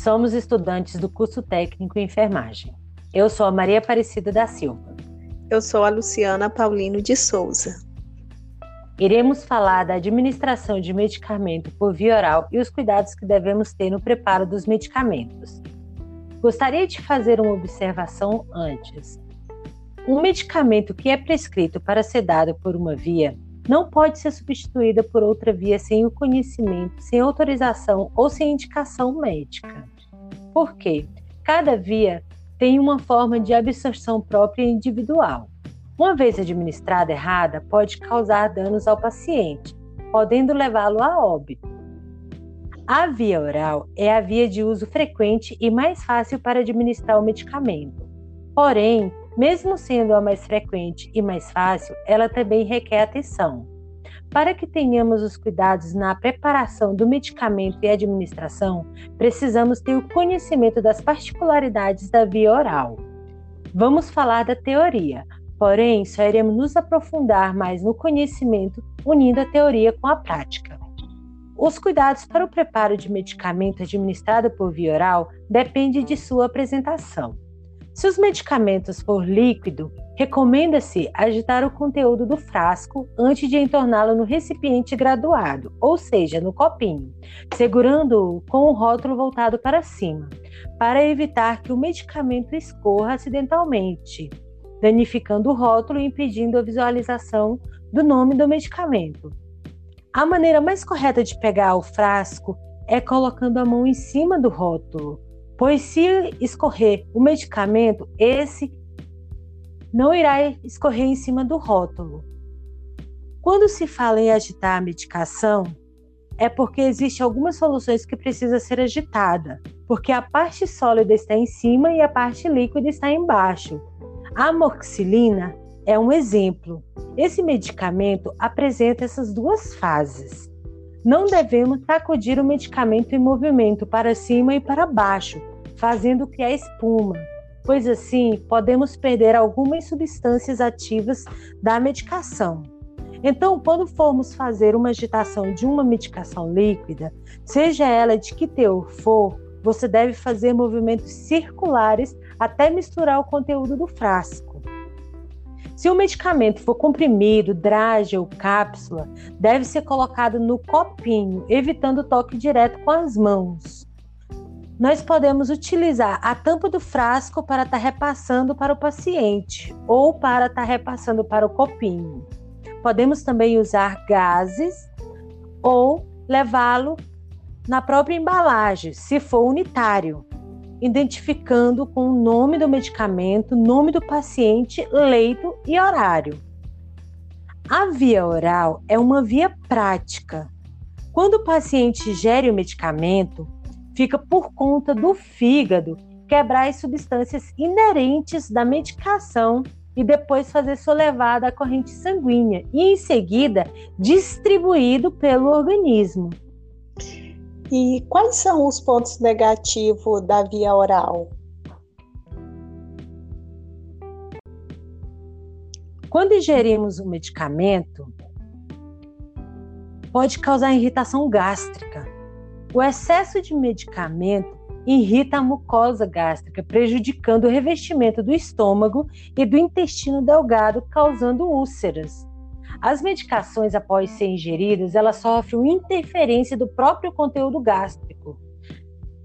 somos estudantes do curso técnico em enfermagem. Eu sou a Maria Aparecida da Silva. Eu sou a Luciana Paulino de Souza. Iremos falar da administração de medicamento por via oral e os cuidados que devemos ter no preparo dos medicamentos. Gostaria de fazer uma observação antes. Um medicamento que é prescrito para ser dado por uma via não pode ser substituído por outra via sem o conhecimento, sem autorização ou sem indicação médica. Por quê? Cada via tem uma forma de absorção própria e individual. Uma vez administrada errada, pode causar danos ao paciente, podendo levá-lo a óbito. A via oral é a via de uso frequente e mais fácil para administrar o medicamento. Porém, mesmo sendo a mais frequente e mais fácil, ela também requer atenção. Para que tenhamos os cuidados na preparação do medicamento e administração, precisamos ter o conhecimento das particularidades da via oral. Vamos falar da teoria, porém, só iremos nos aprofundar mais no conhecimento unindo a teoria com a prática. Os cuidados para o preparo de medicamento administrado por via oral dependem de sua apresentação. Se os medicamentos for líquido, recomenda-se agitar o conteúdo do frasco antes de entorná-lo no recipiente graduado, ou seja, no copinho, segurando-o com o rótulo voltado para cima, para evitar que o medicamento escorra acidentalmente, danificando o rótulo e impedindo a visualização do nome do medicamento. A maneira mais correta de pegar o frasco é colocando a mão em cima do rótulo pois se escorrer o medicamento, esse não irá escorrer em cima do rótulo. Quando se fala em agitar a medicação, é porque existe algumas soluções que precisa ser agitada, porque a parte sólida está em cima e a parte líquida está embaixo. A amoxicilina é um exemplo. Esse medicamento apresenta essas duas fases. Não devemos sacudir o medicamento em movimento para cima e para baixo, fazendo criar espuma, pois assim podemos perder algumas substâncias ativas da medicação. Então, quando formos fazer uma agitação de uma medicação líquida, seja ela de que teor for, você deve fazer movimentos circulares até misturar o conteúdo do frasco. Se o medicamento for comprimido, drágio ou cápsula, deve ser colocado no copinho, evitando toque direto com as mãos nós podemos utilizar a tampa do frasco para estar tá repassando para o paciente ou para estar tá repassando para o copinho. Podemos também usar gases ou levá-lo na própria embalagem, se for unitário, identificando com o nome do medicamento, nome do paciente, leito e horário. A via oral é uma via prática. Quando o paciente ingere o medicamento, fica por conta do fígado quebrar as substâncias inerentes da medicação e depois fazer sua levada à corrente sanguínea e em seguida distribuído pelo organismo. E quais são os pontos negativos da via oral? Quando ingerimos um medicamento, pode causar irritação gástrica, o excesso de medicamento irrita a mucosa gástrica, prejudicando o revestimento do estômago e do intestino delgado, causando úlceras. As medicações, após serem ingeridas, elas sofrem interferência do próprio conteúdo gástrico,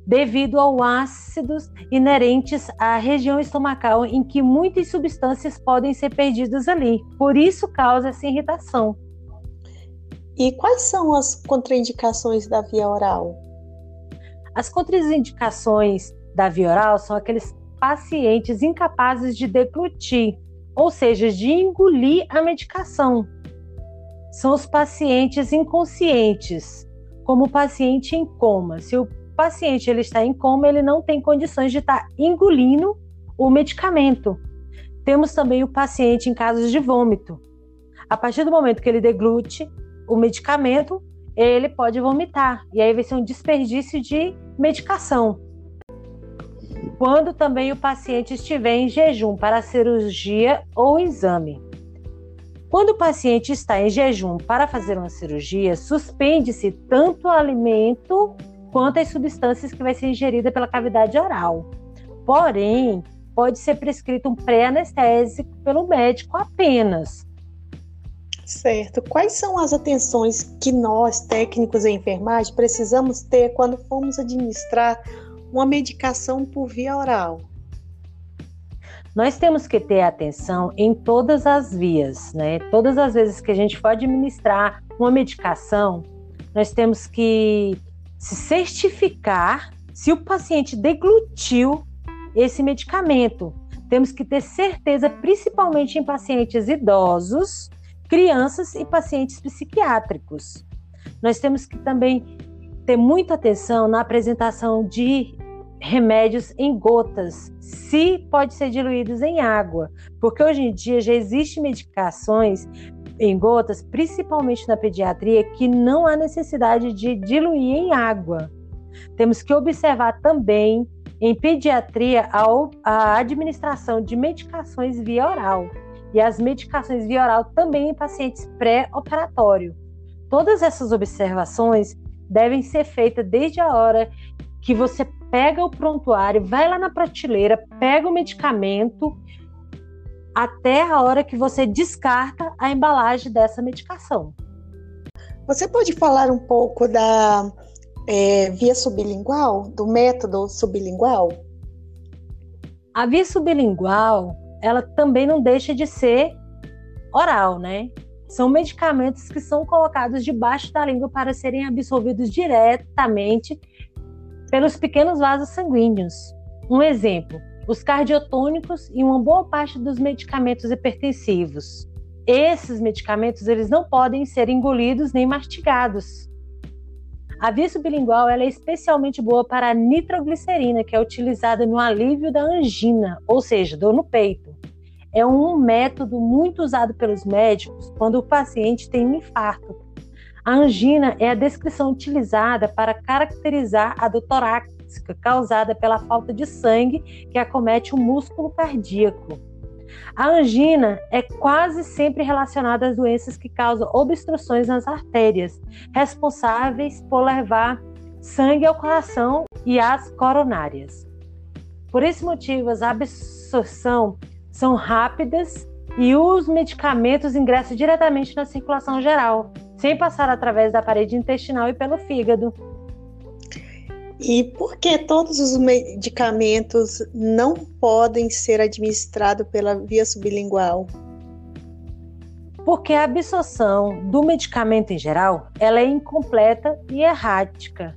devido aos ácidos inerentes à região estomacal, em que muitas substâncias podem ser perdidas ali. Por isso causa essa irritação. E quais são as contraindicações da via oral? As contraindicações da via oral são aqueles pacientes incapazes de deglutir, ou seja, de engolir a medicação. São os pacientes inconscientes, como o paciente em coma. Se o paciente ele está em coma, ele não tem condições de estar engolindo o medicamento. Temos também o paciente em casos de vômito. A partir do momento que ele deglute, o medicamento, ele pode vomitar. E aí vai ser um desperdício de medicação. Quando também o paciente estiver em jejum para cirurgia ou exame. Quando o paciente está em jejum para fazer uma cirurgia, suspende-se tanto o alimento quanto às substâncias que vai ser ingerida pela cavidade oral. Porém, pode ser prescrito um pré-anestésico pelo médico apenas. Certo. Quais são as atenções que nós, técnicos em enfermagem, precisamos ter quando formos administrar uma medicação por via oral? Nós temos que ter atenção em todas as vias, né? Todas as vezes que a gente for administrar uma medicação, nós temos que se certificar se o paciente deglutiu esse medicamento. Temos que ter certeza, principalmente em pacientes idosos, crianças e pacientes psiquiátricos. Nós temos que também ter muita atenção na apresentação de remédios em gotas, se pode ser diluídos em água, porque hoje em dia já existem medicações em gotas, principalmente na pediatria, que não há necessidade de diluir em água. Temos que observar também em pediatria a, a administração de medicações via oral e as medicações via oral também em pacientes pré-operatório. Todas essas observações devem ser feitas desde a hora que você pega o prontuário, vai lá na prateleira, pega o medicamento até a hora que você descarta a embalagem dessa medicação. Você pode falar um pouco da é, via sublingual, do método sublingual? A via sublingual, ela também não deixa de ser oral, né? São medicamentos que são colocados debaixo da língua para serem absorvidos diretamente pelos pequenos vasos sanguíneos. Um exemplo: os cardiotônicos e uma boa parte dos medicamentos hipertensivos. Esses medicamentos eles não podem ser engolidos nem mastigados. A via sublingual é especialmente boa para a nitroglicerina, que é utilizada no alívio da angina, ou seja, dor no peito. É um método muito usado pelos médicos quando o paciente tem um infarto, a angina é a descrição utilizada para caracterizar a dor torácica causada pela falta de sangue que acomete o músculo cardíaco. A angina é quase sempre relacionada às doenças que causam obstruções nas artérias, responsáveis por levar sangue ao coração e às coronárias. Por esse motivo, as absorção são rápidas e os medicamentos ingressam diretamente na circulação geral, sem passar através da parede intestinal e pelo fígado. E por que todos os medicamentos não podem ser administrados pela via sublingual? Porque a absorção do medicamento em geral, ela é incompleta e errática.